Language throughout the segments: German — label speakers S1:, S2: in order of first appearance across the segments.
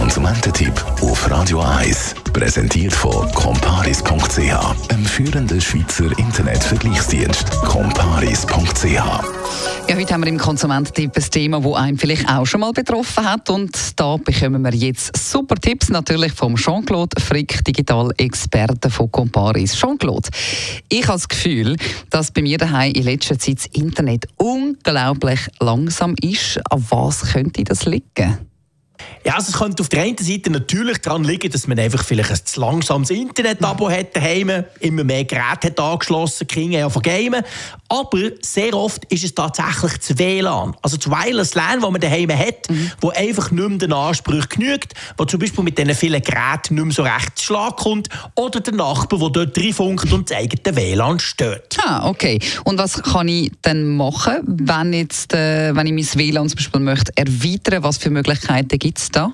S1: Konsumententipp auf Radio 1 präsentiert von comparis.ch, einem führenden Schweizer Internetvergleichsdienst. comparis.ch
S2: ja, heute haben wir im Konsumententipp ein Thema, das einen vielleicht auch schon mal betroffen hat. Und da bekommen wir jetzt super Tipps natürlich vom Jean-Claude Frick, Digital-Experte von Comparis. Jean-Claude, ich habe das Gefühl, dass bei mir daheim in letzter Zeit das Internet unglaublich langsam ist. An was könnte das liegen?
S3: Ja, also es könnte auf der einen Seite natürlich daran liegen, dass man einfach vielleicht ein zu langsames Internet-Abo hat daheim, immer mehr Geräte hat angeschlossen, Kinder ja von Gamen. Aber sehr oft ist es tatsächlich das WLAN, also das Wireless LAN, das man daheim hat, mhm. wo einfach nicht mehr den Ansprüchen genügt, wo zum Beispiel mit diesen vielen Geräten nicht mehr so recht zu Schlag kommt, oder der Nachbar, der dort reinfunkt und das eigene WLAN stört.
S2: Ah, okay. Und was kann ich dann machen, wenn, jetzt, äh, wenn ich mein WLAN zum Beispiel möchte erweitern, was für Möglichkeiten gibt es da?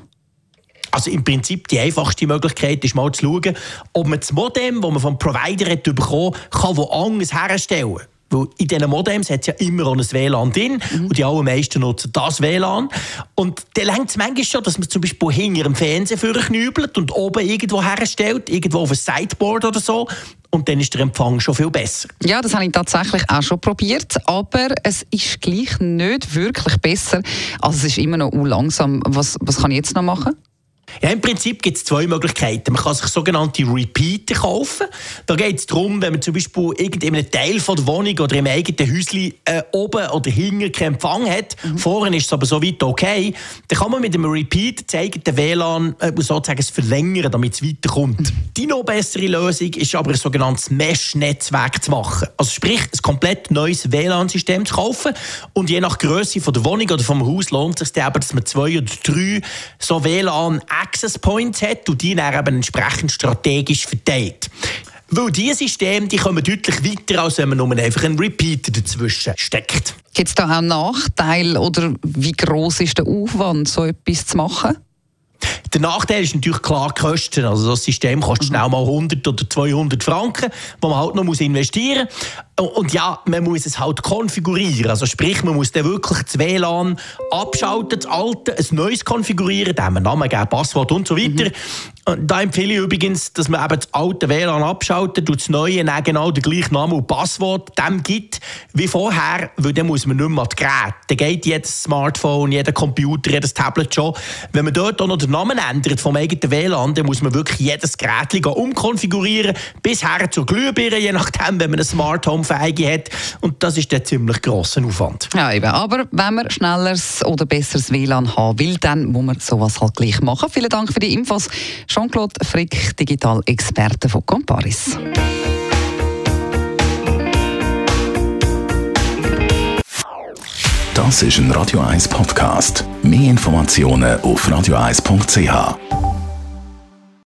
S3: Also im Prinzip die einfachste Möglichkeit ist mal zu schauen, ob man das Modem, das man vom Provider hat bekommen, kann woanders herstellen kann. Weil in diesen Modems hat es ja immer ein WLAN drin mhm. und die allermeisten nutzen das WLAN. Und dann längt es manchmal schon, dass man zum Beispiel hinter dem Fernseher knübelt und oben irgendwo herstellt, irgendwo auf ein Sideboard oder so. Und dann ist der Empfang schon viel besser.
S2: Ja, das habe ich tatsächlich auch schon probiert, aber es ist gleich nicht wirklich besser. Also es ist immer noch langsam. Was, was kann ich jetzt noch machen?
S3: Ja, Im Prinzip gibt es zwei Möglichkeiten. Man kann sich sogenannte Repeater kaufen. Da geht es darum, wenn man zum Beispiel irgendeinen Teil von der Wohnung oder im eigenen Häuschen äh, oben oder hinten keinen Empfang hat, mhm. vorne ist es aber so weit okay, dann kann man mit einem Repeater das eigene WLAN äh, sozusagen verlängern, damit es weiterkommt. Mhm. Die noch bessere Lösung ist aber ein sogenanntes Mesh-Netzwerk zu machen. Also sprich, ein komplett neues WLAN-System zu kaufen und je nach Größe von der Wohnung oder vom Haus lohnt es sich aber, dass man zwei oder drei so WLAN Access Points hat und die dann eben entsprechend strategisch verteilt. Weil diese Systeme die kommen deutlich weiter, als wenn man nur einfach einen Repeater dazwischen steckt.
S2: Gibt es da auch Nachteile oder wie groß ist der Aufwand, so etwas zu machen?
S3: Der Nachteil ist natürlich klar die Kosten. Also das System kostet schnell mal 100 oder 200 Franken, wo man halt noch muss investieren muss. Und ja, man muss es halt konfigurieren. Also sprich, man muss dann wirklich das WLAN abschalten, das alte, ein neues konfigurieren, dem Namen geben, Passwort und so weiter. Mhm. Da empfehle ich übrigens, dass man eben das alte WLAN abschaltet und das neue dann genau den gleichen Namen und Passwort dem gibt wie vorher, weil dann muss man nicht mehr an die Geräte. Dann geht jedes Smartphone, jeder Computer, jedes Tablet schon. Wenn man dort auch noch den Namen ändert vom eigenen WLAN, dann muss man wirklich jedes Gerät umkonfigurieren, bis her zur Glühbirne, je nachdem, wenn man ein Smart Home Feige hat. Und das ist ein ziemlich grosser Aufwand.
S2: Ja, eben. Aber wenn man schnelleres oder besseres WLAN haben will, dann muss man sowas halt gleich machen. Vielen Dank für die Infos. Jean-Claude Frick, Digital-Experte von Comparis.
S1: Das ist ein Radio 1 Podcast. Mehr Informationen auf radio1.ch.